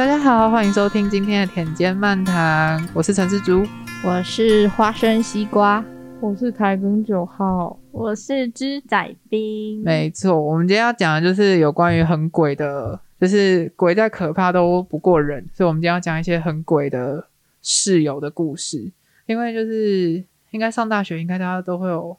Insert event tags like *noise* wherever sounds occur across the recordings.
大家好，欢迎收听今天的田间漫谈，我是陈世竹。我是花生西瓜，我是台根九号，我是猪仔兵。没错，我们今天要讲的就是有关于很鬼的，就是鬼再可怕都不过人，所以我们今天要讲一些很鬼的室友的故事。因为就是应该上大学，应该大家都会有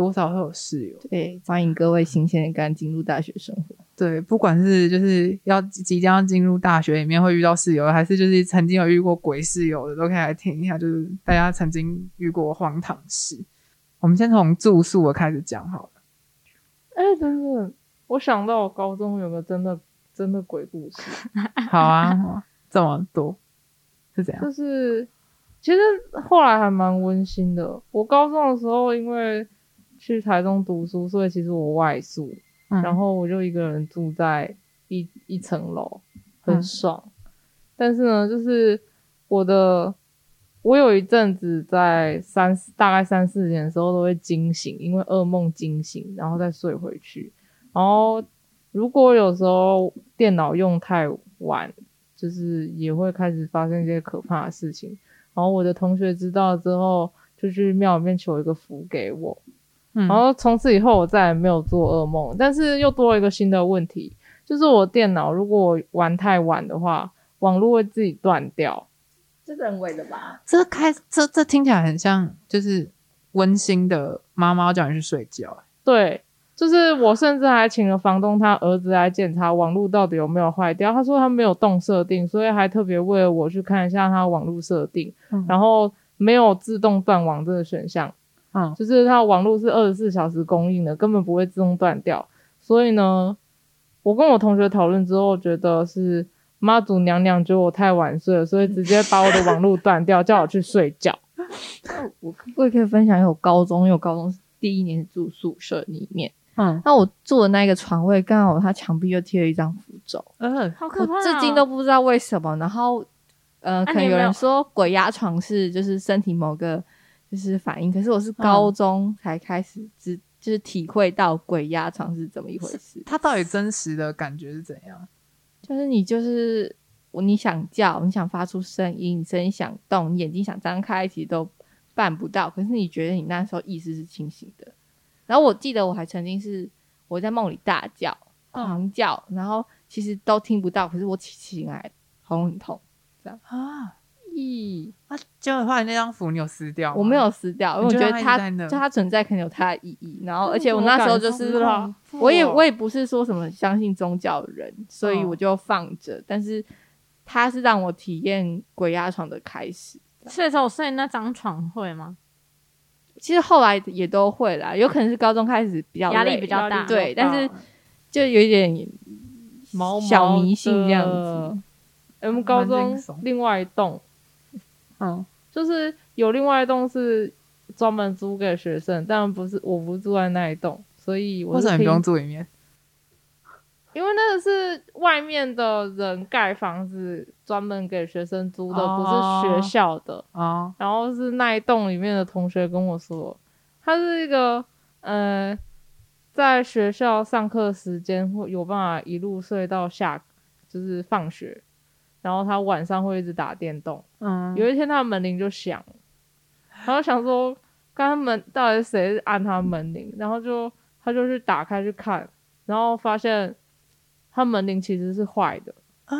多少会有室友。对，欢迎各位新鲜的刚进入大学生活。对，不管是就是要即将进入大学里面会遇到室友，还是就是曾经有遇过鬼室友的，都可以来听一下，就是大家曾经遇过荒唐事。我们先从住宿的开始讲好了。哎，真的，我想到我高中有个真的真的鬼故事。*laughs* 好啊，这么多是怎样？就是其实后来还蛮温馨的。我高中的时候因为去台中读书，所以其实我外宿。然后我就一个人住在一一层楼，很爽。但是呢，就是我的，我有一阵子在三大概三四点的时候都会惊醒，因为噩梦惊醒，然后再睡回去。然后如果有时候电脑用太晚，就是也会开始发生一些可怕的事情。然后我的同学知道之后，就去庙里面求一个符给我。然后从此以后我再也没有做噩梦，但是又多了一个新的问题，就是我电脑如果玩太晚的话，网络会自己断掉。这人为的吧？这开这这听起来很像就是温馨的妈妈叫你去睡觉。对，就是我甚至还请了房东他儿子来检查网络到底有没有坏掉，他说他没有动设定，所以还特别为了我去看一下他网络设定，然后没有自动断网这个选项。嗯，就是它网络是二十四小时供应的，根本不会自动断掉。所以呢，我跟我同学讨论之后，觉得是妈祖娘娘觉得我太晚睡了，所以直接把我的网络断掉，*laughs* 叫我去睡觉。*laughs* 我我也可以分享，因为我高中，因为我高中第一年住宿舍里面，嗯，那我住的那个床位刚好它墙壁又贴了一张符咒，嗯，好可怕，至今都不知道为什么。然后，呃，可能有人说鬼压床是就是身体某个。就是反应，可是我是高中才开始知，就是体会到鬼压床是怎么一回事。它到底真实的感觉是怎样？就是你就是我，你想叫，你想发出声音，你声音想动，你眼睛想张开，其实都办不到。可是你觉得你那时候意识是清醒的。然后我记得我还曾经是我在梦里大叫、狂叫，然后其实都听不到，可是我起起来喉咙很痛，这样啊。咦，啊，结果后来那张符你有撕掉？我没有撕掉，因为我觉得它就它存在可能有它的意义。然后，而且我那时候就是，我也我也不是说什么相信宗教的人，所以我就放着。但是它是让我体验鬼压床的开始。所以说我睡那张床会吗？其实后来也都会啦，有可能是高中开始比较压力比较大，对，但是就有一点小迷信这样子。我们高中另外一栋。嗯，就是有另外一栋是专门租给学生，但不是我不住在那一栋，所以为什么你不用住里面？因为那个是外面的人盖房子专门给学生租的，不是学校的啊。然后是那一栋里面的同学跟我说，他是一个呃，在学校上课时间会有办法一路睡到下，就是放学。然后他晚上会一直打电动。嗯，有一天他的门铃就响，然后想说，刚刚门到底谁按他门铃？然后就他就去打开去看，然后发现他门铃其实是坏的啊。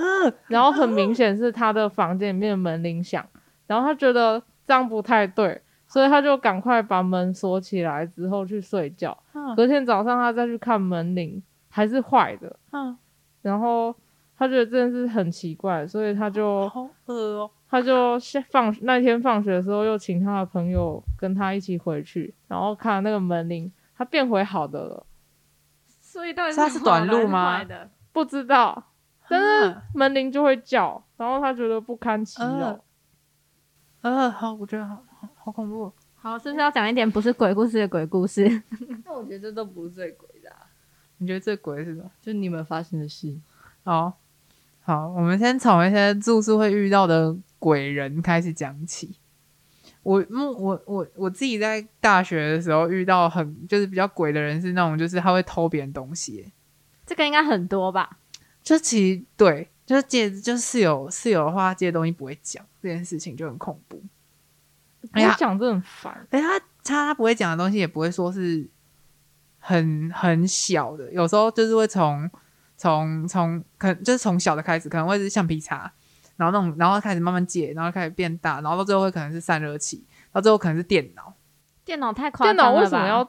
然后很明显是他的房间里面的门铃响，然后他觉得这样不太对，所以他就赶快把门锁起来之后去睡觉。隔天早上他再去看门铃，还是坏的。嗯，然后。他觉得真的是很奇怪，所以他就好饿哦。他就放那天放学的时候，又请他的朋友跟他一起回去，然后看那个门铃，他变回好的了。所以到底他是短路吗？不知道，但是门铃就会叫，然后他觉得不堪其扰。呃，好，我觉得好好恐怖。好，是不是要讲一点不是鬼故事的鬼故事？*laughs* 那我觉得这都不是最鬼的。你觉得最鬼是什么？就你们发生的事。好。好，我们先从一些住宿会遇到的鬼人开始讲起。我，我，我，我自己在大学的时候遇到很就是比较鬼的人，是那种就是他会偷别人东西。这个应该很多吧？就其实对，就是借就是室友室友的话，借东西不会讲这件事情就很恐怖。哎呀，讲这很烦。哎，他他他不会讲的东西也不会说是很很小的，有时候就是会从从从可能就是从小的开始，可能会是橡皮擦，然后那种然后开始慢慢借，然后开始变大，然后到最后会可能是散热器，到最后可能是电脑。电脑太夸张了电脑为什么要？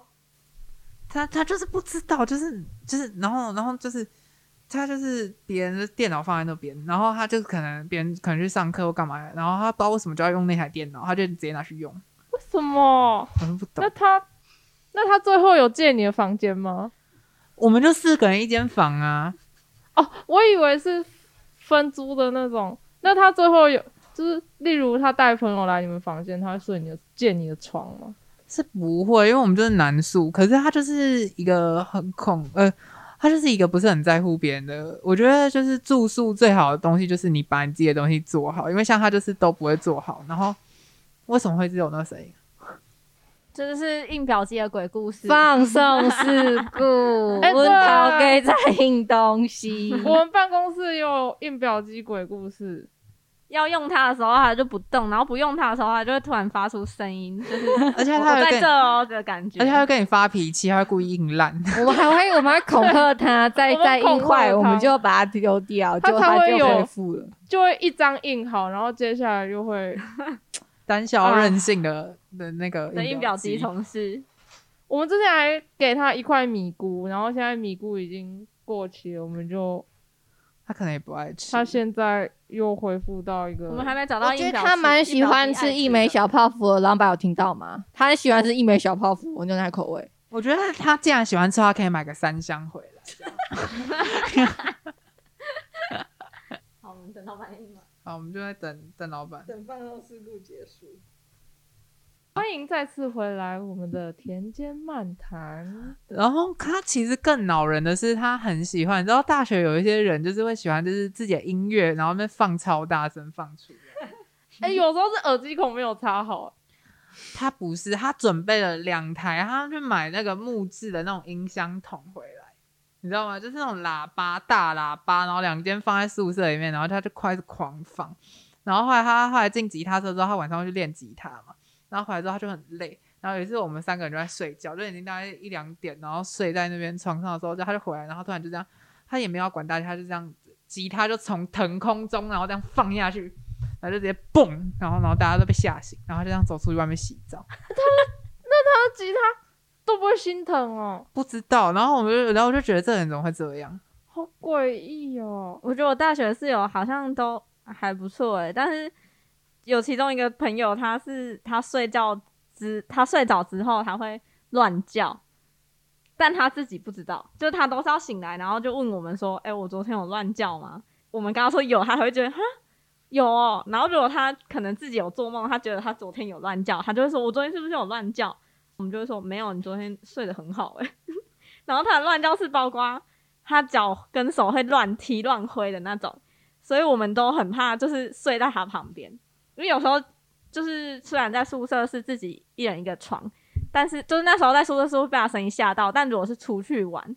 *laughs* 他他就是不知道，就是就是，然后然后就是他就是别人的电脑放在那边，然后他就可能别人可能去上课或干嘛，然后他不知道为什么就要用那台电脑，他就直接拿去用。为什么？我不懂。那他那他最后有借你的房间吗？我们就四个人一间房啊。哦，我以为是分租的那种。那他最后有就是，例如他带朋友来你们房间，他会睡你的借你的床吗？是不会，因为我们就是男宿。可是他就是一个很恐，呃，他就是一个不是很在乎别人的。我觉得就是住宿最好的东西就是你把你自己的东西做好，因为像他就是都不会做好。然后为什么会只有那谁？这就是印表机的鬼故事，放送事故，温涛给在印东西。我们办公室有印表机鬼故事。要用它的时候，它就不动；然后不用它的时候，它就会突然发出声音，就 *laughs* 是而且它在这哦的感觉。而且它会跟你发脾气，它会故意硬烂。我们还会，我们还恐吓它，再再印坏，我们就把它丢掉，*laughs* 就它就恢复了，就会一张印好，然后接下来就会胆小任性的的那个印表机同事。我们之前还给他一块米菇，然后现在米菇已经过期了，我们就。他可能也不爱吃。他现在又恢复到一个，我们还没找到。我觉得他蛮喜欢吃一枚小泡芙的，老板有听到吗？他很喜欢吃一枚小泡芙牛奶口味。我觉得他既然喜欢吃，他可以买个三箱回来。*laughs* 好，我们等老板好，我们就在等等老板，等办公事故结束。欢迎再次回来，我们的田间漫谈。然后他其实更恼人的是，他很喜欢。你知道，大学有一些人就是会喜欢，就是自己的音乐，然后那放超大声放出来。*laughs* 哎，有时候是耳机孔没有插好。他不是，他准备了两台，他去买那个木质的那种音箱桶回来，你知道吗？就是那种喇叭大喇叭，然后两间放在宿舍里面，然后他就开始狂放。然后后来他后来进吉他社之后，他晚上会去练吉他嘛。然后回来之后他就很累，然后有一次我们三个人就在睡觉，就已经大概一两点，然后睡在那边床上的时候，就他就回来，然后突然就这样，他也没有管大家，他就这样吉他就从腾空中，然后这样放下去，然后就直接嘣，然后然后大家都被吓醒，然后就这样走出去外面洗澡。他 *laughs* 那他的吉他都不会心疼哦？不知道。然后我们就然后我就觉得这人怎么会这样？好诡异哦！我觉得我大学室友好像都还不错诶，但是。有其中一个朋友，他是他睡觉之他睡着之后，他会乱叫，但他自己不知道，就是他都是要醒来，然后就问我们说：“哎，我昨天有乱叫吗？”我们刚刚说有，他还会觉得哈有哦。然后如果他可能自己有做梦，他觉得他昨天有乱叫，他就会说：“我昨天是不是有乱叫？”我们就会说：“没有，你昨天睡得很好。”哎，然后他的乱叫是包括他脚跟手会乱踢乱挥的那种，所以我们都很怕，就是睡在他旁边。因为有时候就是虽然在宿舍是自己一人一个床，但是就是那时候在宿舍是会被他声音吓到。但如果是出去玩，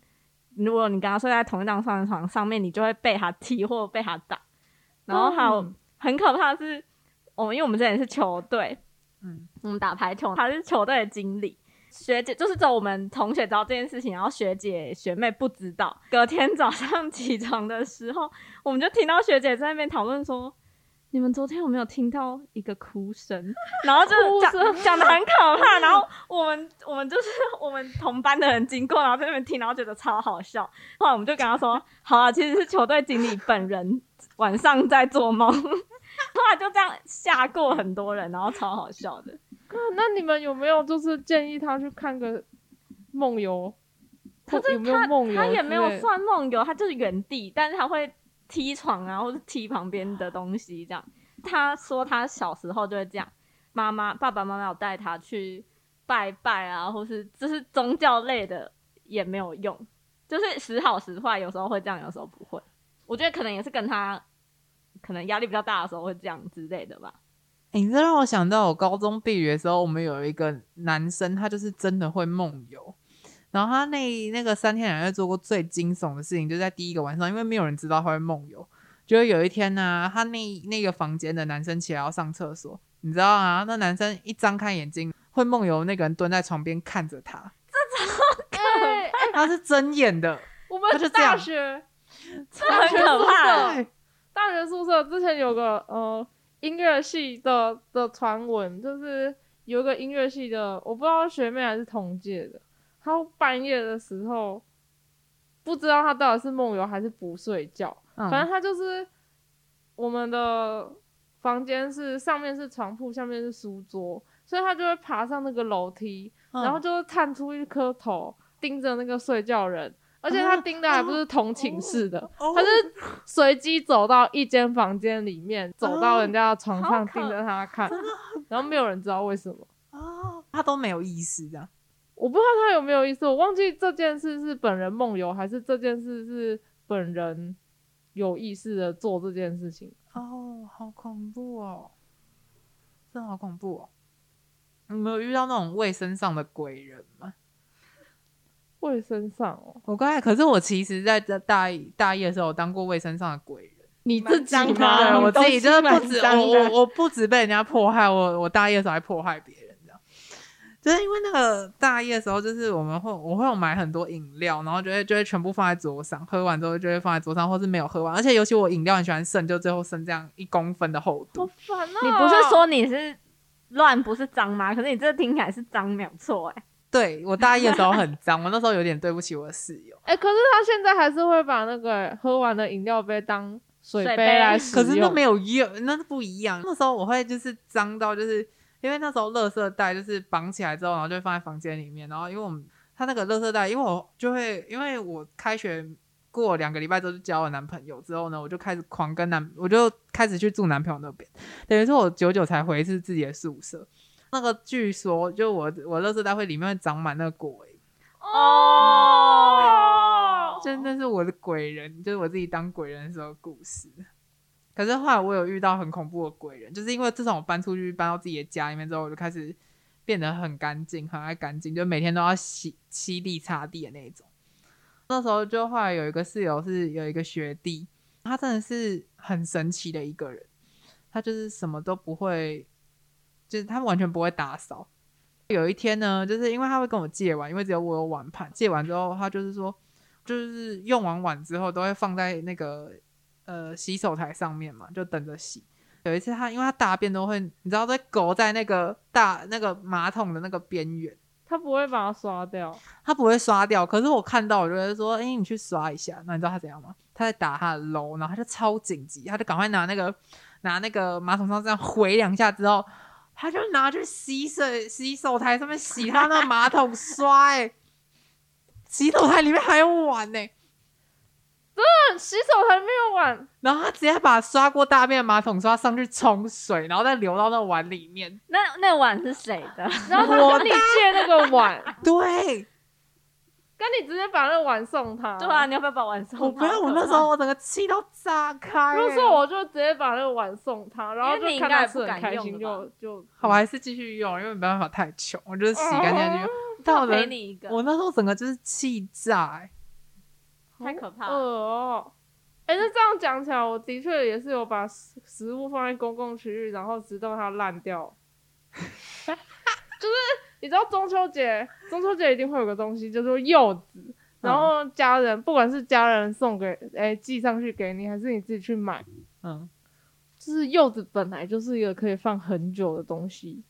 如果你跟他睡在同一张双人床上面，你就会被他踢或被他打。然后还有很可怕的是，我们因为我们之前是球队，嗯，我们打排球，他是球队的经理，学姐就是走我们同学知道这件事情，然后学姐学妹不知道。隔天早上起床的时候，我们就听到学姐在那边讨论说。你们昨天有没有听到一个哭声？*laughs* 然后就讲讲的很可怕。然后我们我们就是我们同班的人经过，然后在那边听，然后觉得超好笑。后来我们就跟他说：“好啊，其实是球队经理本人晚上在做梦。” *laughs* 后来就这样吓过很多人，然后超好笑的。*laughs* 那你们有没有就是建议他去看个梦游？他有没有梦游？他也没有算梦游，他就是原地，但是他会。踢床啊，或者踢旁边的东西，这样。他说他小时候就会这样，妈妈、爸爸妈妈有带他去拜拜啊，或是就是宗教类的也没有用，就是时好时坏，有时候会这样，有时候不会。我觉得可能也是跟他可能压力比较大的时候会这样之类的吧。你这让我想到，我高中毕业的时候，我们有一个男生，他就是真的会梦游。然后他那那个三天两夜做过最惊悚的事情，就在第一个晚上，因为没有人知道他会梦游。就有一天呢，他那那个房间的男生起来要上厕所，你知道啊？那男生一张开眼睛，会梦游那个人蹲在床边看着他，*laughs* 这超可他是睁眼的。我们大学 *laughs* 大学可怕，大学宿舍之前有个呃音乐系的的传闻，就是有一个音乐系的，我不知道学妹还是同届的，她半夜的时候不知道她到底是梦游还是不睡觉。反正她就是我们的房间是上面是床铺，下面是书桌，所以她就会爬上那个楼梯，然后就探出一颗头盯着那个睡觉人，而且他盯的还不是同寝室的，他是随机走到一间房间里面，走到人家的床上盯着他看，然后没有人知道为什么哦，他都没有意识的，我不知道他有没有意思，我忘记这件事是本人梦游还是这件事是本人。有意识的做这件事情哦，好恐怖哦，真的好恐怖哦！你没有遇到那种卫生上的鬼人吗？卫生上哦，我刚才可是我其实在在大一大一的时候我当过卫生上的鬼人，你自己吗？我自己真的不止我我我不止被人家迫害，我我大一的时候还迫害别人。就是因为那个大一的时候，就是我们会我会有买很多饮料，然后就会就会全部放在桌上，喝完之后就会放在桌上，或是没有喝完。而且尤其我饮料很喜欢剩，就最后剩这样一公分的厚度。好烦啊！你不是说你是乱不是脏吗？可是你这听起来是脏，没有错哎。对我大一的时候很脏，我那时候有点对不起我的室友。哎，可是他现在还是会把那个喝完的饮料杯当水杯来使用。可是那没有用，那是不一样。那时候我会就是脏到就是。因为那时候垃圾袋就是绑起来之后，然后就放在房间里面。然后因为我们他那个垃圾袋，因为我就会因为我开学过两个礼拜之后就交了男朋友之后呢，我就开始狂跟男，我就开始去住男朋友那边。等于说我久久才回一次自己的宿舍。那个据说就我我垃圾袋会里面会长满那个鬼哦，真的是我的鬼人，就是我自己当鬼人的时候故事。可是后来我有遇到很恐怖的鬼人，就是因为自从我搬出去搬到自己的家里面之后，我就开始变得很干净，很爱干净，就每天都要洗吸地擦地的那种。那时候就后来有一个室友是有一个学弟，他真的是很神奇的一个人，他就是什么都不会，就是他完全不会打扫。有一天呢，就是因为他会跟我借碗，因为只有我有碗盘，借完之后他就是说，就是用完碗之后都会放在那个。呃，洗手台上面嘛，就等着洗。有一次他，因为他大便都会，你知道，在狗在那个大那个马桶的那个边缘，他不会把它刷掉，他不会刷掉。可是我看到，我就得说，哎，你去刷一下。那你知道他怎样吗？他在打他的楼，然后他就超紧急，他就赶快拿那个拿那个马桶上这样回两下之后，他就拿去洗水洗手台上面洗他那个马桶刷，哎，洗手台里面还有碗呢。真的洗手台没有碗，然后他直接把刷过大便的马桶刷上去冲水，然后再流到那碗里面。那那碗是谁的？*laughs* 然后我跟你借那个碗，*laughs* 对，跟你直接把那个碗送他。对啊，你要不要把碗送他？我不要，我那时候我整个气都炸开。那时候我就直接把那个碗送他，然后就看他是很开心，就就好，我还是继续用，因为没办法太穷，我就是洗干净就用。*laughs* 但我给你一个，我那时候整个就是气炸。太可怕了哦！哎，那这样讲起来，我的确也是有把食食物放在公共区域，然后直到它烂掉。*laughs* 就是你知道中秋节，中秋节一定会有个东西，叫做柚子。然后家人，不管是家人送给，哎，寄上去给你，还是你自己去买，嗯，就是柚子本来就是一个可以放很久的东西，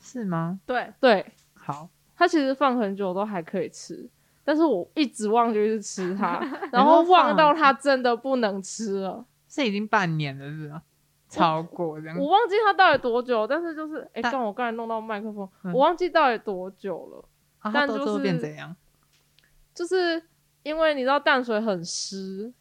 是吗？对对，好，它其实放很久都还可以吃。但是我一直忘记去吃它，*laughs* 然后忘到它真的不能吃了。是已经半年了，是吗？超过这样。我忘记它到底多久，但是就是，哎，刚我刚才弄到麦克风，我忘记到底多久了。但就是变怎样？就是因为你知道淡水很湿，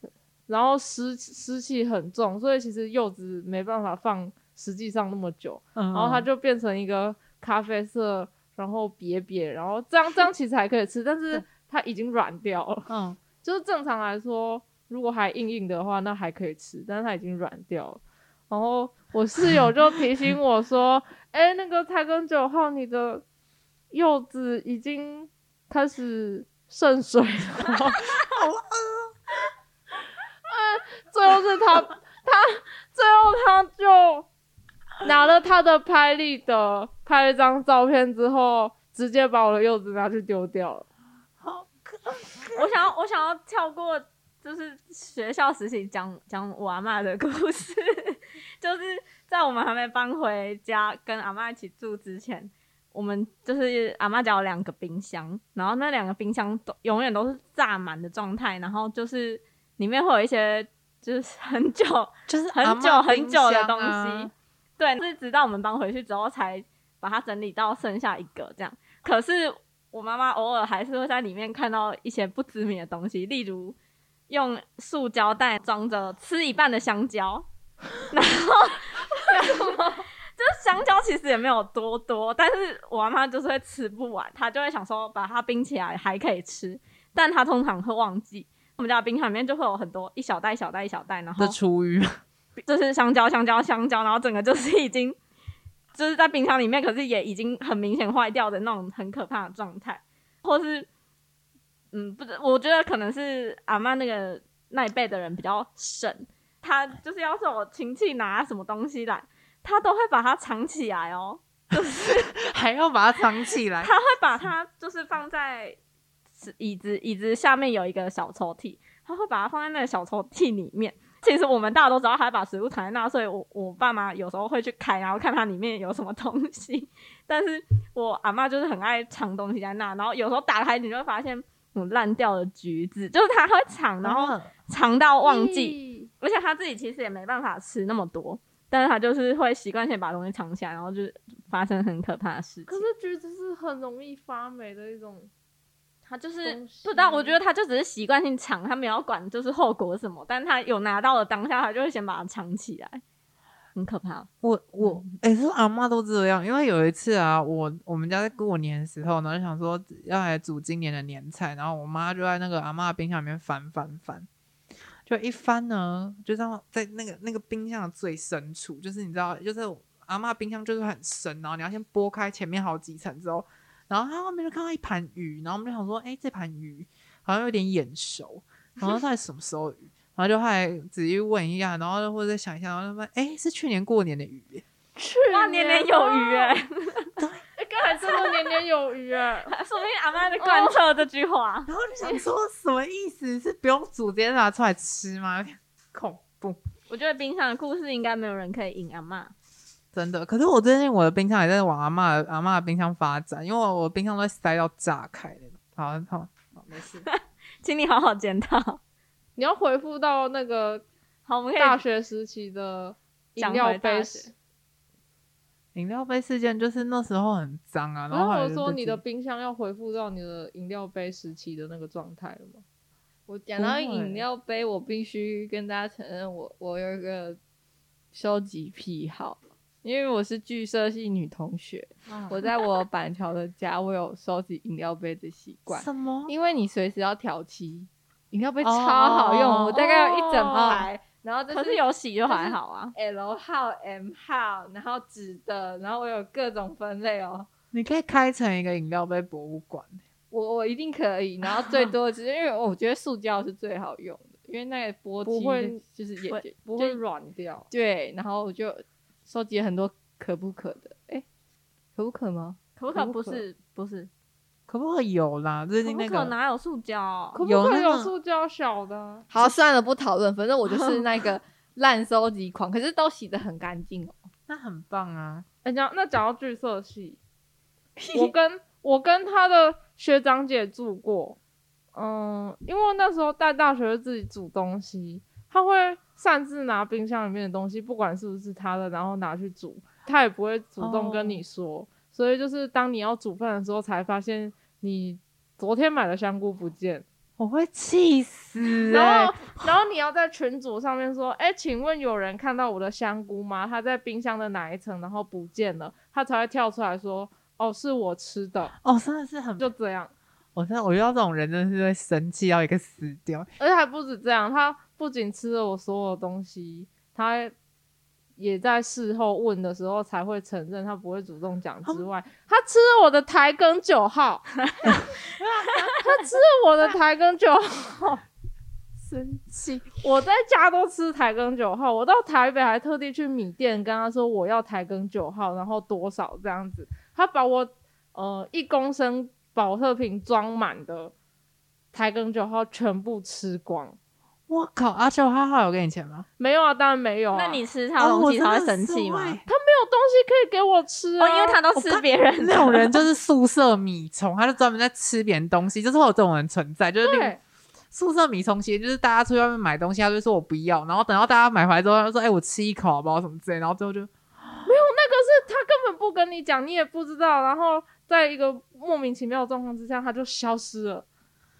然后湿湿气很重，所以其实柚子没办法放实际上那么久，然后它就变成一个咖啡色，然后瘪瘪，然后这样这样其实还可以吃，但是。它已经软掉了，嗯，就是正常来说，如果还硬硬的话，那还可以吃，但是它已经软掉了。然后我室友就提醒我说：“哎，那个台根九号，你的柚子已经开始渗水了。*laughs* ”好饿，*laughs* 最后是他他最后他就拿了他的拍立得拍了张照片之后，直接把我的柚子拿去丢掉了。好 *laughs* 可我想要我想要跳过，就是学校实习讲讲我阿妈的故事，*laughs* 就是在我们还没搬回家跟阿妈一起住之前。我们就是阿妈家有两个冰箱，然后那两个冰箱都永远都是炸满的状态，然后就是里面会有一些就是 *laughs* 很久就是很久很久的东西，对，是直到我们搬回去之后才把它整理到剩下一个这样。可是我妈妈偶尔还是会在里面看到一些不知名的东西，例如用塑胶袋装着吃一半的香蕉，*laughs* 然后。就是香蕉其实也没有多多，但是我阿妈就是会吃不完，她就会想说把它冰起来还可以吃，但她通常会忘记。我们家冰箱里面就会有很多一小袋一小袋一小袋，然后的厨余，就是香蕉香蕉香蕉，然后整个就是已经就是在冰箱里面，可是也已经很明显坏掉的那种很可怕的状态，或是嗯，不知，我觉得可能是阿妈那个那一辈的人比较省，他就是要是我亲戚拿什么东西来。他都会把它藏起来哦，就 *laughs* 是 *laughs* 还要把它藏起来。他会把它就是放在椅子椅子下面有一个小抽屉，他会把它放在那个小抽屉里面。其实我们大家都知道，他把食物藏在那，所以我我爸妈有时候会去开，然后看它里面有什么东西。*laughs* 但是我阿妈就是很爱藏东西在那，然后有时候打开你就会发现嗯烂掉的橘子，就是他会藏，然后藏到忘记，而且他自己其实也没办法吃那么多。但是他就是会习惯性把东西藏起来，然后就发生很可怕的事情。可是橘子是很容易发霉的一种，他就是不知道。我觉得他就只是习惯性藏，他没有管就是后果什么。但他有拿到了当下，他就会先把它藏起来，很可怕。我我哎，是阿妈都这样。因为有一次啊，我我们家在过年的时候呢，就想说要来煮今年的年菜，然后我妈就在那个阿妈冰箱里面翻翻翻。就一翻呢，就知道在那个那个冰箱的最深处，就是你知道，就是阿妈冰箱就是很深，然后你要先拨开前面好几层之后，然后他后面就看到一盘鱼，然后我们就想说，哎，这盘鱼好像有点眼熟，然后在什么时候鱼？然后就还仔细问一下，然后或者再想一下，然后问，哎，是去年过年的鱼，去年年有鱼哎，对。刚才真的年年有余哎，说明阿妈在贯彻这句话。然后就想说什么意思？是不用煮直接拿出来吃吗？有点恐怖。我觉得冰箱的故事应该没有人可以赢阿妈。真的，可是我最近我的冰箱也在往阿妈阿妈的冰箱发展，因为我我冰箱都塞到炸开了。好好好，没事，*laughs* 请你好好检讨。你要回复到那个好，我们可以大学时期的饮料杯。饮料杯事件就是那时候很脏啊，然后我说你的冰箱要恢复到你的饮料杯时期的那个状态了吗？我讲到饮料杯，我必须跟大家承认，我我有一个收集癖好，因为我是剧社系女同学，我在我板桥的家，我有收集饮料杯的习惯。什么？因为你随时要调漆，饮料杯超好用，我大概有一整排。然后可是有洗就还好啊，L 号、M 号，然后纸的，然后我有各种分类哦。你可以开成一个饮料杯博物馆，我我一定可以。然后最多只是因为我觉得塑胶是最好用的，因为那个玻不会就是也不会软掉。对，然后我就收集很多可不可的，哎，可不可吗？可不可不是不是。可不可以有啦？最近那个哪有塑胶？可不可以有塑胶小的？好，算了，不讨论。反正我就是 *laughs* 那个烂收集狂，可是都洗的很干净哦，*laughs* 那很棒啊！哎，讲那讲到剧色系，*laughs* 我跟我跟他的学长姐住过，嗯，因为那时候在大学自己煮东西，他会擅自拿冰箱里面的东西，不管是不是他的，然后拿去煮，他也不会主动跟你说。所以就是当你要煮饭的时候，才发现你昨天买的香菇不见，我会气死。*laughs* 然后，然后你要在群组上面说：“哎，请问有人看到我的香菇吗？它在冰箱的哪一层？然后不见了。”他才会跳出来说：“哦，是我吃的。”哦，真的是很就这样。我真的我遇到这种人，真的是会生气，要一个死掉。而且还不止这样，他不仅吃了我所有东西，他。也在事后问的时候才会承认，他不会主动讲之外，他吃了我的台根九号，*laughs* 他吃了我的台根九号，*laughs* 生气！我在家都吃台更九号，我到台北还特地去米店跟他说我要台更九号，然后多少这样子，他把我呃一公升保特瓶装满的台更九号全部吃光。我靠！阿九他号有给你钱吗？没有啊，当然没有。那你吃他东西他会生气吗？他没有东西可以给我吃啊，因为他都吃别人。那种人就是宿舍米虫，他就专门在吃别人东西，就是会有这种人存在。就是宿舍米虫，其实就是大家出去外面买东西，他就说我不要，然后等到大家买回来之后，他说：“哎，我吃一口好不好？什么之类。”然后最后就没有那个是他根本不跟你讲，你也不知道。然后在一个莫名其妙的状况之下，他就消失了。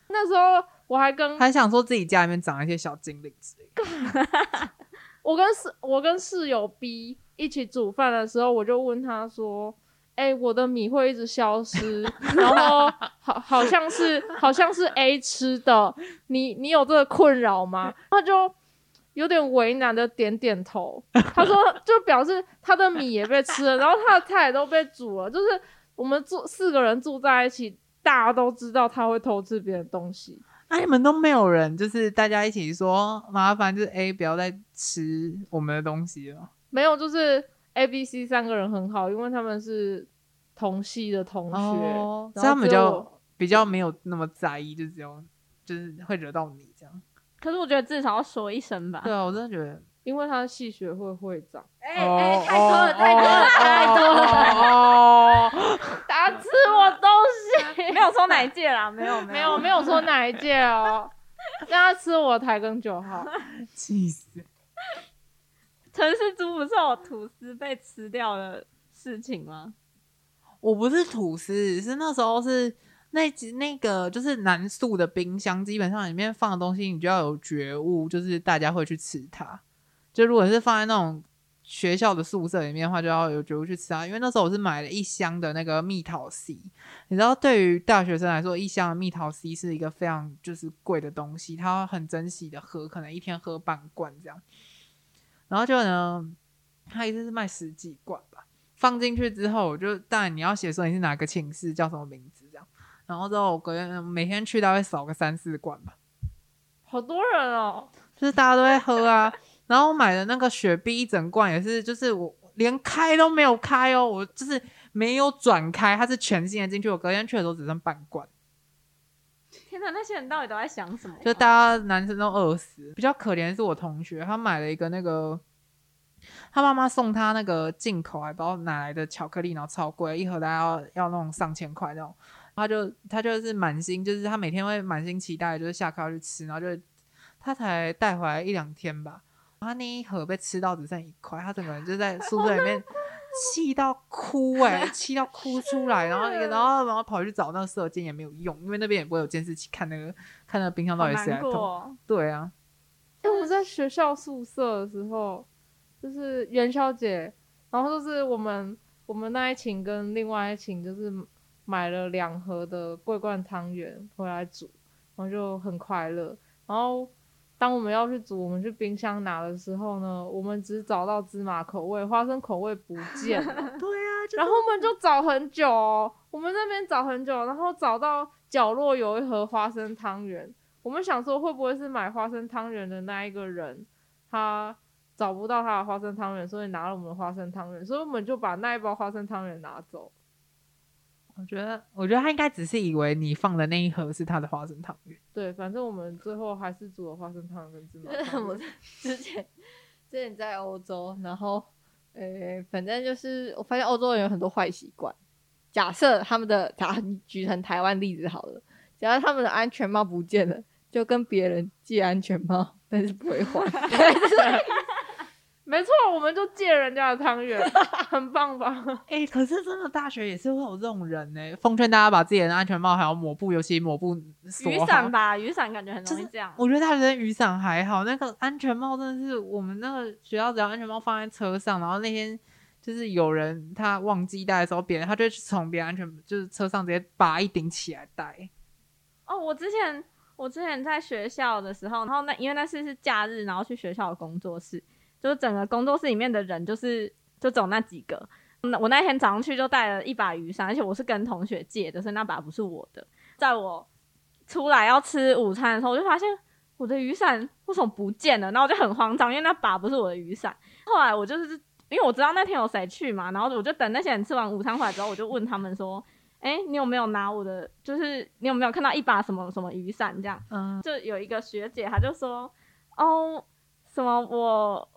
那时候。我还跟还想说自己家里面长一些小精灵之类的。*laughs* 我跟室我跟室友 B 一起煮饭的时候，我就问他说：“哎，我的米会一直消失，*laughs* 然后好好像是好像是 A 吃的，你你有这个困扰吗？”他就有点为难的点点头。他说就表示他的米也被吃了，然后他的菜也都被煮了。就是我们住四个人住在一起，大家都知道他会偷吃别人东西。那你们都没有人，就是大家一起说麻烦，就是 A 不要再吃我们的东西了。没有，就是 A、B、C 三个人很好，因为他们是同系的同学，所以他们就比较没有那么在意，就只有就是会惹到你这样。可是我觉得至少要说一声吧。对啊，我真的觉得，因为他是系学会会长。哎哎，太多了，太多了，太多了！*laughs* 打吃我东西，*laughs* 没有说哪一届啦，*laughs* 没有，没有，没有说哪一届哦。让他吃我台根九号，气死！城市猪不是有吐司被吃掉的事情吗？我不是吐司，是那时候是那那个就是南宿的冰箱，基本上里面放的东西，你就要有觉悟，就是大家会去吃它。就如果是放在那种。学校的宿舍里面的话，就要有觉悟去吃啊。因为那时候我是买了一箱的那个蜜桃 C，你知道，对于大学生来说，一箱的蜜桃 C 是一个非常就是贵的东西，他很珍惜的喝，可能一天喝半罐这样。然后就呢，他一次是卖十几罐吧，放进去之后，我就当然你要写说你是哪个寝室，叫什么名字这样。然后之后我隔天每天去大概扫个三四罐吧，好多人哦，就是大家都会喝啊。然后我买的那个雪碧一整罐也是，就是我连开都没有开哦，我就是没有转开，它是全新的进去。我隔天去的时候只剩半罐。天哪，那些人到底都在想什么？就大家男生都饿死。比较可怜的是我同学，他买了一个那个，他妈妈送他那个进口还不知道哪来的巧克力，然后超贵，一盒大概要要那种上千块那种。他就他就是满心，就是他每天会满心期待，就是下课要去吃，然后就他才带回来一两天吧。他那一盒被吃到只剩一块，他整个人就在宿舍里面气到哭哎，*laughs* 气到哭出来，然后然后然后跑去找那个射箭也没有用，因为那边也不会有监视器看那个看那个冰箱到底谁来偷。对啊，因为我在学校宿舍的时候，就是元宵节，然后就是我们我们那一群跟另外一群就是买了两盒的桂冠汤圆回来煮，然后就很快乐，然后。当我们要去煮，我们去冰箱拿的时候呢，我们只找到芝麻口味，花生口味不见了。*laughs* 对啊，然后我们就找很久，我们那边找很久，然后找到角落有一盒花生汤圆。我们想说，会不会是买花生汤圆的那一个人，他找不到他的花生汤圆，所以拿了我们的花生汤圆，所以我们就把那一包花生汤圆拿走。我觉得，我觉得他应该只是以为你放的那一盒是他的花生汤圆。对，反正我们最后还是煮了花生汤跟芝麻 *laughs* 汤。我之前之前在欧洲，然后呃，反正就是我发现欧洲人有很多坏习惯。假设他们的，假举成台湾例子好了，假如他们的安全帽不见了，就跟别人借安全帽，但是不会还。*laughs* 没错，我们就借人家的汤圆，*laughs* 很棒吧？哎，可是真的大学也是会有这种人呢。奉劝大家把自己的安全帽还有抹布，尤其抹布雨伞吧，雨伞感觉很容易这样。我觉得大学雨伞还好，那个安全帽真的是我们那个学校只要安全帽放在车上，然后那天就是有人他忘记带的时候，别人他就从别人安全就是车上直接拔一顶起来戴。哦，我之前我之前在学校的时候，然后那因为那次是假日，然后去学校的工作室。就是整个工作室里面的人，就是就走那几个。那我那天早上去就带了一把雨伞，而且我是跟同学借的，所以那把不是我的。在我出来要吃午餐的时候，我就发现我的雨伞为什么不见了？然后我就很慌张，因为那把不是我的雨伞。后来我就是因为我知道那天有谁去嘛，然后我就等那些人吃完午餐回来之后，我就问他们说：“哎，你有没有拿我的？就是你有没有看到一把什么什么雨伞？这样？”嗯，就有一个学姐，她就说：“哦，什么我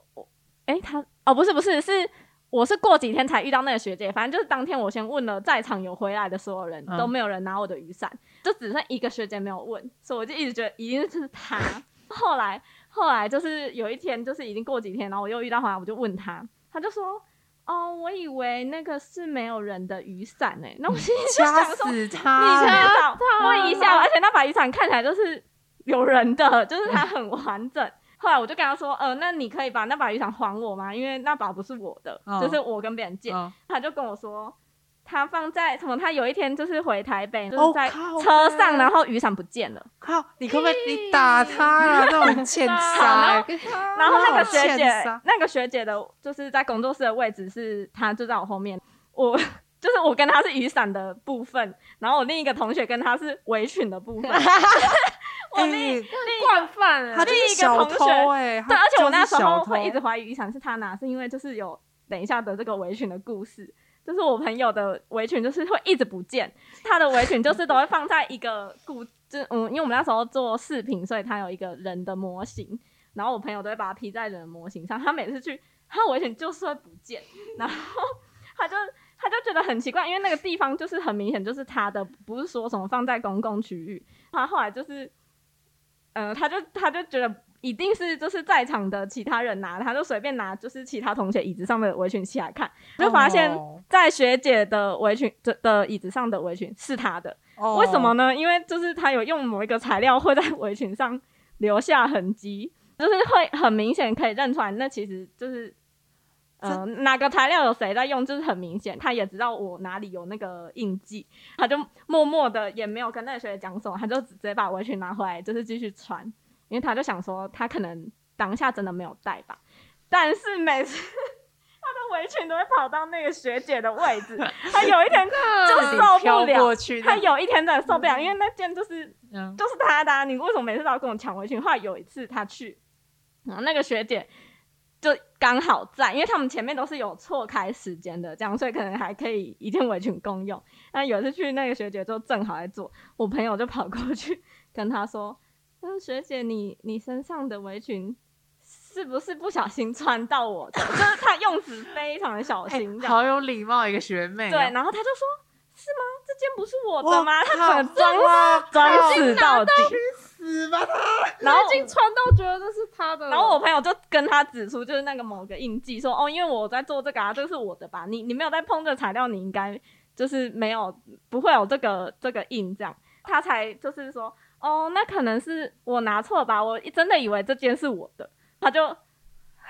我哎，他哦不是不是是。”我是过几天才遇到那个学姐，反正就是当天我先问了在场有回来的所有人都没有人拿我的雨伞，就只剩一个学姐没有问，所以我就一直觉得一定是她。后来后来就是有一天，就是已经过几天，然后我又遇到回来，我就问她，她就说：“哦，我以为那个是没有人的雨伞诶。”那我心里就想说：“你他问一下，而且那把雨伞看起来就是有人的，就是它很完整。”后来我就跟他说，呃，那你可以把那把雨伞还我吗？因为那把不是我的，就是我跟别人借。他就跟我说，他放在什么？他有一天就是回台北，就是在车上，然后雨伞不见了。靠！你可不可以你打他啊？那种 *laughs* 欠杀。然后那个学姐，那个学姐的，就是在工作室的位置是，她就在我后面。我就是我跟他是雨伞的部分，然后我另一个同学跟他是围裙的部分。*laughs* 我另另惯犯，他另一个同学，对，而且我那时候会一直怀疑雨伞是他拿，是因为就是有等一下的这个围裙的故事，就是我朋友的围裙就是会一直不见，他的围裙就是都会放在一个固，就嗯，因为我们那时候做视频，所以他有一个人的模型，然后我朋友都会把它披在人的模型上，他每次去，他围裙就是会不见，然后他就他就觉得很奇怪，因为那个地方就是很明显就是他的，不是说什么放在公共区域，他后来就是。呃，他就他就觉得一定是就是在场的其他人拿，他就随便拿就是其他同学椅子上的围裙起来看，就发现在学姐的围裙的的椅子上的围裙是他的，为什么呢？因为就是他有用某一个材料会在围裙上留下痕迹，就是会很明显可以认出来，那其实就是。嗯，哪个材料有谁在用，就是很明显，他也知道我哪里有那个印记，他就默默的也没有跟那个学姐讲什么，他就直接把围裙拿回来，就是继续穿，因为他就想说他可能当下真的没有带吧，但是每次他的围裙都会跑到那个学姐的位置，他有一天就 *laughs* 受不了，他有一天真的受不了，因为那件就是就是他的，你为什么每次都要跟我抢围裙？后来有一次他去，然后那个学姐。就刚好在，因为他们前面都是有错开时间的，这样，所以可能还可以一件围裙共用。那有一次去那个学姐就正好在做，我朋友就跑过去跟她说：“嗯，学姐，你你身上的围裙是不是不小心穿到我的？”就是她用词非常的小心，好有礼貌一个学妹。对，然后她就说：“是吗？这件不是我的吗？”她整个装装死到底。死吧他！*laughs* 然后已经穿到觉得这是他的，然后我朋友就跟他指出，就是那个某个印记，说哦，因为我在做这个啊，这个是我的吧？你你没有在碰这材料，你应该就是没有不会有这个这个印这样。他才就是说哦，那可能是我拿错吧？我真的以为这件是我的，他就。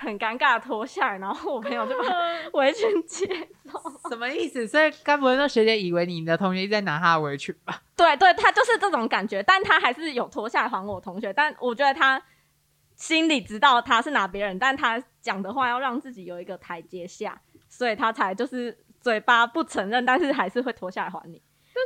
很尴尬，脱下来，然后我朋友就把 *laughs* 围裙接走。什么意思？所以该不会那学姐以为你的同学在拿她的围裙吧？*laughs* 对对，她就是这种感觉，但她还是有脱下来还我同学。但我觉得她心里知道她是拿别人，但她讲的话要让自己有一个台阶下，所以她才就是嘴巴不承认，但是还是会脱下来还你。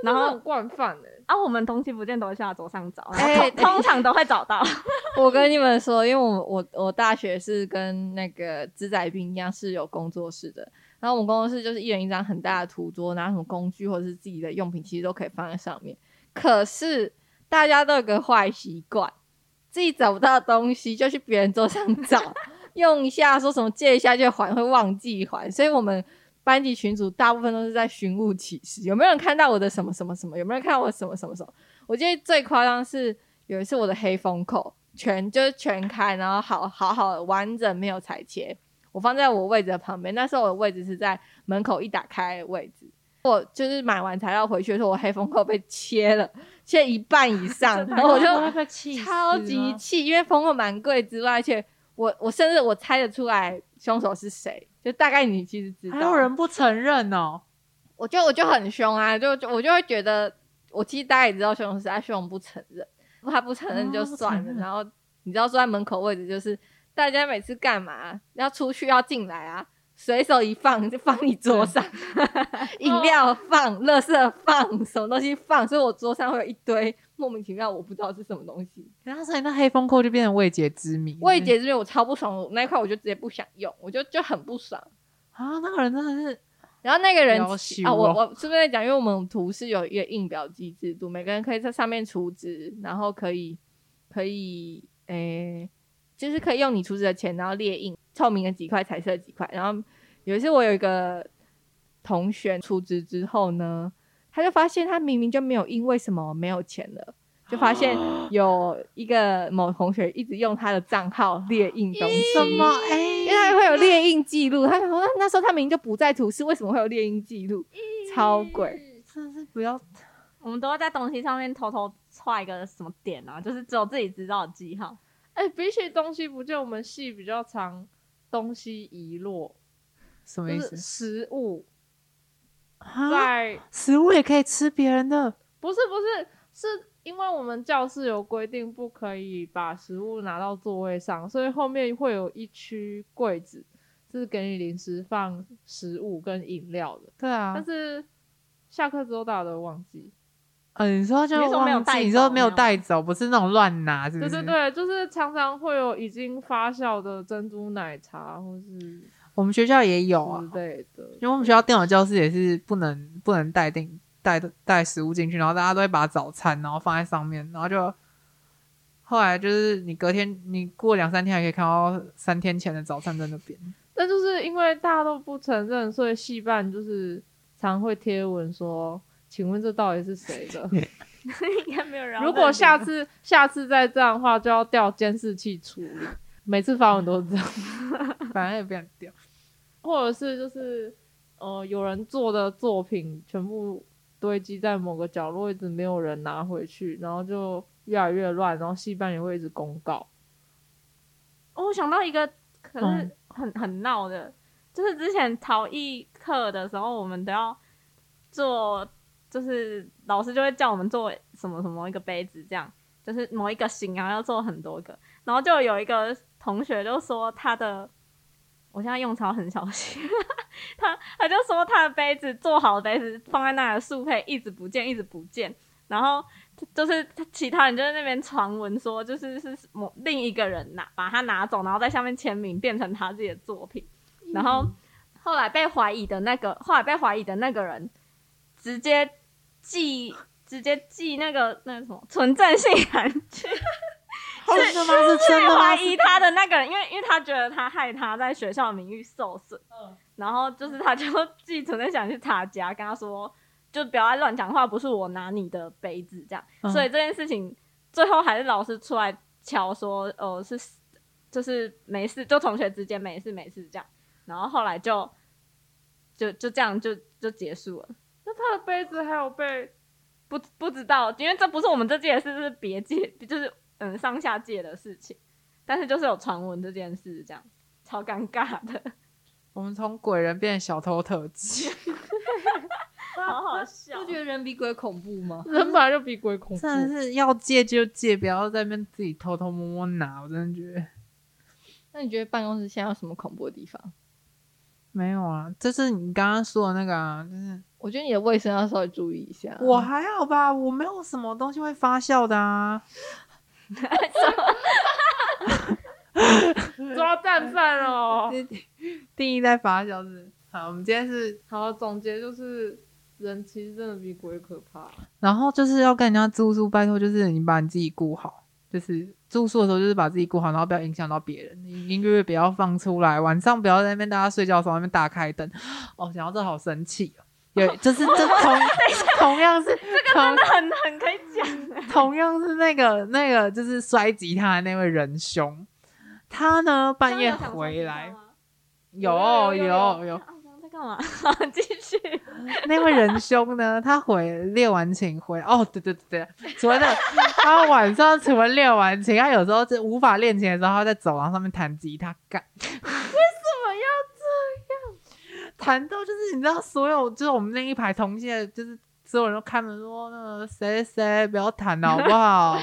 然后惯犯哎，啊，我们东西不见都会下桌上找，哎，通常都会找到。*laughs* 我跟你们说，因为我我我大学是跟那个资仔兵一样是有工作室的，然后我们工作室就是一人一张很大的图桌，拿什么工具或者是自己的用品，其实都可以放在上面。可是大家都有个坏习惯，自己找不到东西就去别人桌上找，*laughs* 用一下说什么借一下就还，会忘记还，所以我们。班级群主大部分都是在寻物启事，有没有人看到我的什么什么什么？有没有人看到我什么什么什么？我记得最夸张是有一次我的黑风口全就是全开，然后好好好完整没有裁切，我放在我位置的旁边。那时候我的位置是在门口一打开位置，我就是买完材料回去的时候，我黑风口被切了，切一半以上，*laughs* 然后我就超级气，因为风口蛮贵之外，而且我我甚至我猜得出来凶手是谁。就大概你其实知道，还有人不承认哦。我就我就很凶啊，就我就会觉得，我其实大概也知道凶手是他凶不承认，他不承认就算了。然后你知道坐在门口位置，就是大家每次干嘛要出去要进来啊，随手一放就放你桌上，*laughs* 饮料放，垃圾放，什么东西放，所以我桌上会有一堆莫名其妙我不知道是什么东西。然后所以那黑风扣就变成未解之谜。未解之谜我超不爽，那一块我就直接不想用，我就就很不爽啊！那个人真的是，然后那个人啊，我我是不是在讲？因为我们图是有一个印表机制度，每个人可以在上面储值，然后可以可以诶。就是可以用你储值的钱，然后列印透明的几块，彩色几块。然后有一次我有一个同学储值之后呢，他就发现他明明就没有因，为什么没有钱了？就发现有一个某同学一直用他的账号列印东西，什么？哎，因为会有列印记录。他想说那时候他明明就不在图示，为什么会有列印记录？超鬼！真的是不要，我们都要在东西上面偷偷画一个什么点啊？就是只有自己知道的记号。哎，比起东西不见，我们系比较常东西遗落，什么意思？食物在食物也可以吃别人的？不是不是，是因为我们教室有规定，不可以把食物拿到座位上，所以后面会有一区柜子是给你临时放食物跟饮料的。对啊，但是下课之后大家都忘记。嗯，你说就忘记，你说没有带走，不是那种乱拿，是不是？对对对，就是常常会有已经发酵的珍珠奶茶，或是我们学校也有啊之类的。因为我们学校电脑教室也是不能不能带定带带食物进去，然后大家都会把早餐然后放在上面，然后就后来就是你隔天你过两三天还可以看到三天前的早餐在那边。那就是因为大家都不承认，所以戏办就是常会贴文说。请问这到底是谁的？*laughs* 应该没有人。如果下次下次再这样的话，就要调监视器处理。每次发文都是这样，*laughs* 反正也不想调。或者是就是呃，有人做的作品全部堆积在某个角落，一直没有人拿回去，然后就越来越乱，然后戏班也会一直公告。哦，我想到一个可是很很闹的，就是之前陶艺课的时候，我们都要做。就是老师就会叫我们做什么什么一个杯子，这样就是某一个型，然后要做很多个，然后就有一个同学就说他的，我现在用词很小心，他他就说他的杯子做好的杯子放在那的速配一直不见，一直不见，然后就是其他人就在那边传闻说，就是是某另一个人拿把它拿走，然后在下面签名变成他自己的作品，然后后来被怀疑的那个，后来被怀疑的那个人直接。寄直接寄那个那什么存正信函去，是是怀疑他的那个人，因为因为他觉得他害他在学校名誉受损，嗯，然后就是他就寄纯正信函去他家，跟他说就不要再乱讲话，不是我拿你的杯子这样，所以这件事情最后还是老师出来敲说，呃，是就是没事，就同学之间没事没事这样，然后后来就就就这样就就结束了。那他的杯子还有被不不知道，因为这不是我们这届的事，是别届，*laughs* 就是嗯上下届的事情。但是就是有传闻这件事，这样超尴尬的。我们从鬼人变小偷特辑，*laughs* 好好笑。不觉得人比鬼恐怖吗？*laughs* 人本来就比鬼恐怖。真的是要借就借，不要在那边自己偷偷摸摸拿。我真的觉得。那你觉得办公室现在有什么恐怖的地方？没有啊，这是你刚刚说的那个啊，就是我觉得你的卫生要稍微注意一下。我还好吧，我没有什么东西会发酵的啊。*laughs* 抓蛋饭哦！定义在发酵是好，我们今天是好总结，就是人其实真的比鬼可怕。然后就是要跟人家住宿，拜托就是你把你自己顾好，就是。住宿的时候就是把自己顾好，然后不要影响到别人。音乐不要放出来，晚上不要在那边大家睡觉的时候那边大开灯。哦，想到这好生气哦。有，就是这 *laughs* 同同样是这个真的很很可以讲。*laughs* 同样是那个那个就是摔吉他的那位仁兄，他呢半夜回来，有有有。干嘛？*laughs* 继续。*laughs* 那位仁兄呢？他回练完琴回哦，对对对对，除了那 *laughs* 他晚上除了练完琴，他有时候是无法练琴的时候，他在走廊上面弹吉他干。为什么要这样？弹到就是你知道，所有就是我们那一排同届，就是所有人都看着说，那个谁谁不要弹了好不好？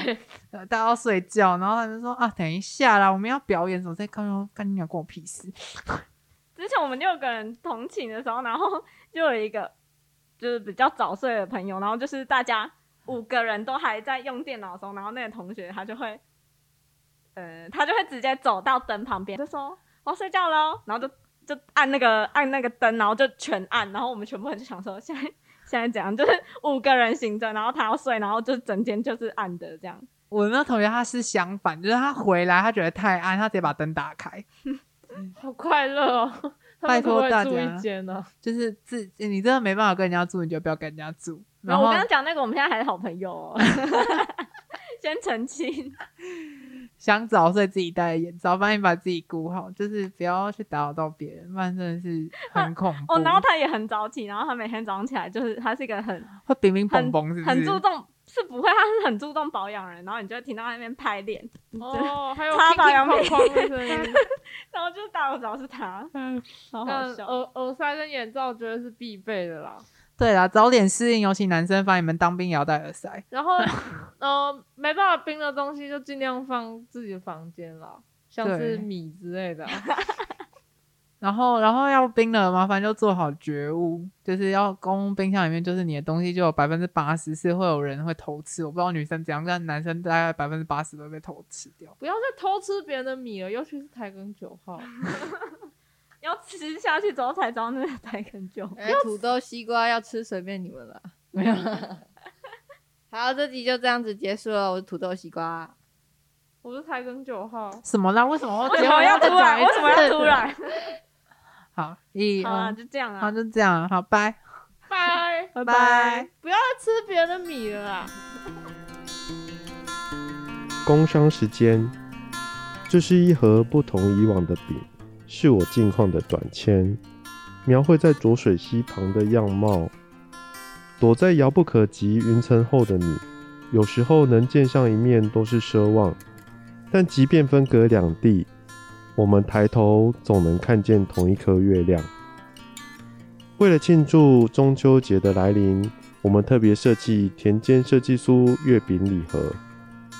大家要睡觉，然后他们说啊，等一下啦，我们要表演，什么在看？干你娘，关我屁事。之之前我们六个人同寝的时候，然后就有一个 *laughs* 就是比较早睡的朋友，然后就是大家五个人都还在用电脑的时候，然后那个同学他就会，呃，他就会直接走到灯旁边，就说我要睡觉喽，然后就就按那个按那个灯，然后就全按，然后我们全部人就想说现在现在怎样，就是五个人醒着，然后他要睡，然后就整天就是暗的这样。我那同学他是相反，就是他回来他觉得太暗，他直接把灯打开。*laughs* 好快乐哦！*laughs* 拜托大家，就是自你真的没办法跟人家住，你就不要跟人家住。然后我刚刚讲那个，我们现在还是好朋友哦。*laughs* 先澄清，想早睡自己戴眼罩，帮你把自己顾好，就是不要去打扰到别人，不然真的是 *laughs* 很恐怖。哦，然后他也很早起，然后他每天早上起来就是他是一个很会冰冰嘣嘣，是很注重。是不会，他是很注重保养人，然后你就会听到那边拍脸 *laughs* 哦，还有擦保养品的声音，然后就大我知道是他，嗯，好好笑。耳耳塞跟眼罩绝对是必备的啦。对啦，早点适应，尤其男生，反正你们当兵也要戴耳塞。然后，*laughs* 呃，没办法冰的东西就尽量放自己的房间啦，像是米之类的。*laughs* 然后，然后要冰了，麻烦就做好觉悟，就是要公冰箱里面，就是你的东西就有百分之八十是会有人会偷吃。我不知道女生怎样，但男生大概百分之八十都被偷吃掉。不要再偷吃别人的米了，尤其是台根九号，*laughs* *laughs* 要吃下去之后才知道那个台根九号。土豆、西瓜要吃，随便你们了。没有。好，这集就这样子结束了。我是土豆、西瓜，我是台根九号。什么啦？为什么？为什么要突然？为什么要突然？好，一，好，就这样啊，好，就这样，好，拜，拜，拜拜，不要再吃别人的米了啦。工商时间，这是一盒不同以往的饼，是我近况的短签，描绘在浊水溪旁的样貌。躲在遥不可及云层后的你，有时候能见上一面都是奢望，但即便分隔两地。我们抬头总能看见同一颗月亮。为了庆祝中秋节的来临，我们特别设计田间设计酥月饼礼盒。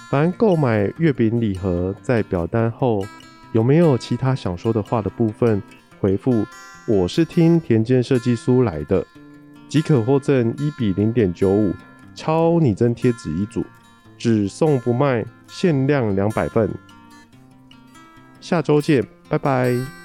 凡购买月饼礼盒，在表单后有没有其他想说的话的部分，回复“我是听田间设计书来的”，即可获赠一比零点九五超拟真贴纸一组，只送不卖，限量两百份。下周见，拜拜。